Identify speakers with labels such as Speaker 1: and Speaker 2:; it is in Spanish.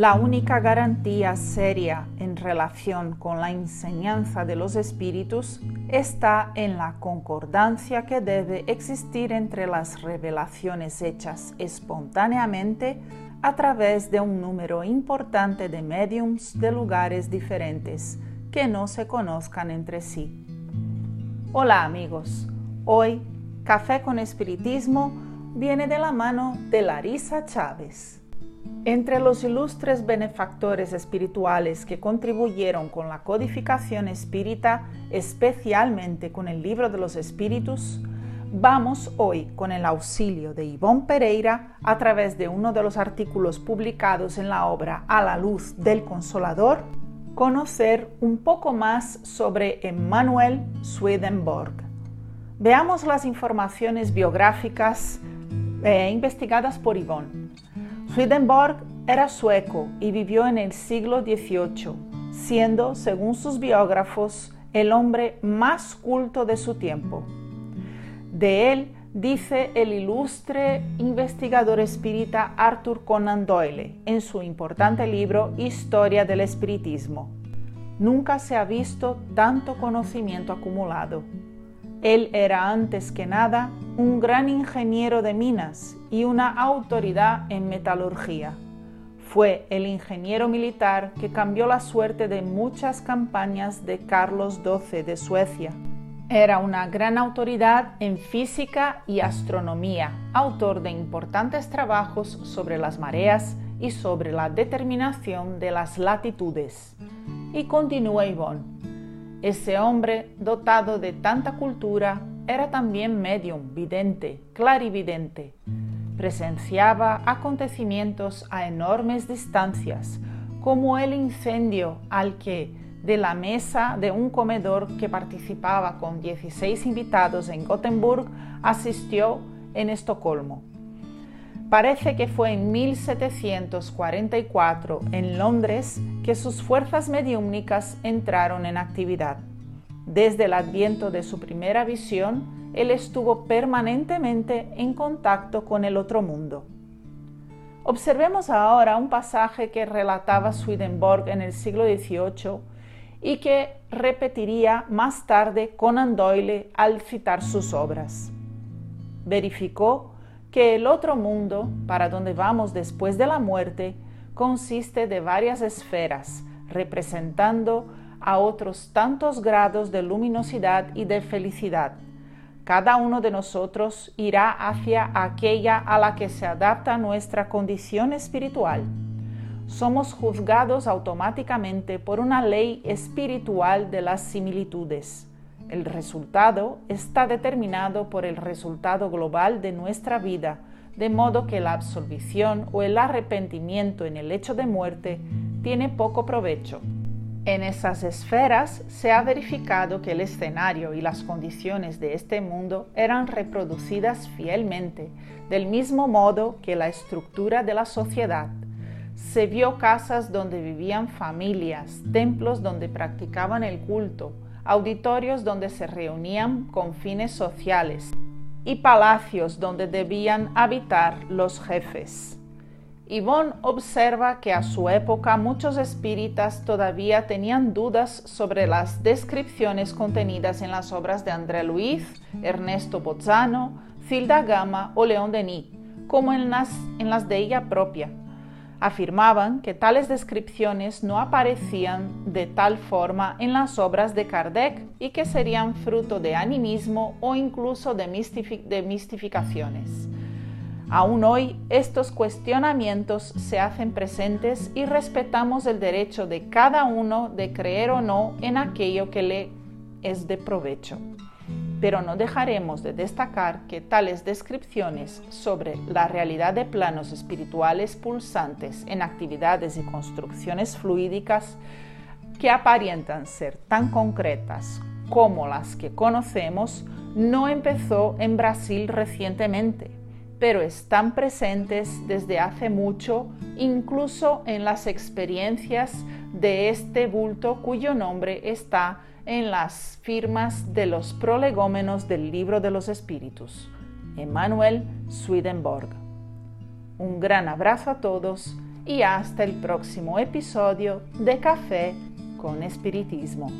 Speaker 1: La única garantía seria en relación con la enseñanza de los espíritus está en la concordancia que debe existir entre las revelaciones hechas espontáneamente a través de un número importante de mediums de lugares diferentes que no se conozcan entre sí. Hola amigos, hoy Café con Espiritismo viene de la mano de Larisa Chávez. Entre los ilustres benefactores espirituales que contribuyeron con la codificación espírita, especialmente con el libro de los espíritus, vamos hoy con el auxilio de Ivonne Pereira a través de uno de los artículos publicados en la obra A la luz del Consolador, conocer un poco más sobre Emmanuel Swedenborg. Veamos las informaciones biográficas eh, investigadas por Yvonne. Swedenborg era sueco y vivió en el siglo XVIII, siendo, según sus biógrafos, el hombre más culto de su tiempo. De él dice el ilustre investigador espírita Arthur Conan Doyle en su importante libro Historia del Espiritismo. Nunca se ha visto tanto conocimiento acumulado. Él era antes que nada un gran ingeniero de minas y una autoridad en metalurgia. Fue el ingeniero militar que cambió la suerte de muchas campañas de Carlos XII de Suecia. Era una gran autoridad en física y astronomía, autor de importantes trabajos sobre las mareas y sobre la determinación de las latitudes. Y continúa Yvonne. Ese hombre, dotado de tanta cultura, era también medium, vidente, clarividente. Presenciaba acontecimientos a enormes distancias, como el incendio al que, de la mesa de un comedor que participaba con 16 invitados en Gothenburg, asistió en Estocolmo. Parece que fue en 1744 en Londres que sus fuerzas mediúmnicas entraron en actividad. Desde el adviento de su primera visión, él estuvo permanentemente en contacto con el otro mundo. Observemos ahora un pasaje que relataba Swedenborg en el siglo XVIII y que repetiría más tarde Conan Doyle al citar sus obras. Verificó que el otro mundo, para donde vamos después de la muerte, consiste de varias esferas, representando a otros tantos grados de luminosidad y de felicidad. Cada uno de nosotros irá hacia aquella a la que se adapta nuestra condición espiritual. Somos juzgados automáticamente por una ley espiritual de las similitudes. El resultado está determinado por el resultado global de nuestra vida, de modo que la absolvición o el arrepentimiento en el hecho de muerte tiene poco provecho. En esas esferas se ha verificado que el escenario y las condiciones de este mundo eran reproducidas fielmente, del mismo modo que la estructura de la sociedad. Se vio casas donde vivían familias, templos donde practicaban el culto, auditorios donde se reunían con fines sociales y palacios donde debían habitar los jefes. Yvonne observa que a su época muchos espíritas todavía tenían dudas sobre las descripciones contenidas en las obras de André Luiz, Ernesto Bozzano, Cilda Gama o León Denis, como en las, en las de ella propia, afirmaban que tales descripciones no aparecían de tal forma en las obras de Kardec y que serían fruto de animismo o incluso de, mistificaciones. Aún hoy estos cuestionamientos se hacen presentes y respetamos el derecho de cada uno de creer o no en aquello que le es de provecho pero no dejaremos de destacar que tales descripciones sobre la realidad de planos espirituales pulsantes en actividades y construcciones fluídicas que aparentan ser tan concretas como las que conocemos no empezó en Brasil recientemente, pero están presentes desde hace mucho incluso en las experiencias de este bulto cuyo nombre está en las firmas de los prolegómenos del libro de los espíritus, Emanuel Swedenborg. Un gran abrazo a todos y hasta el próximo episodio de Café con Espiritismo.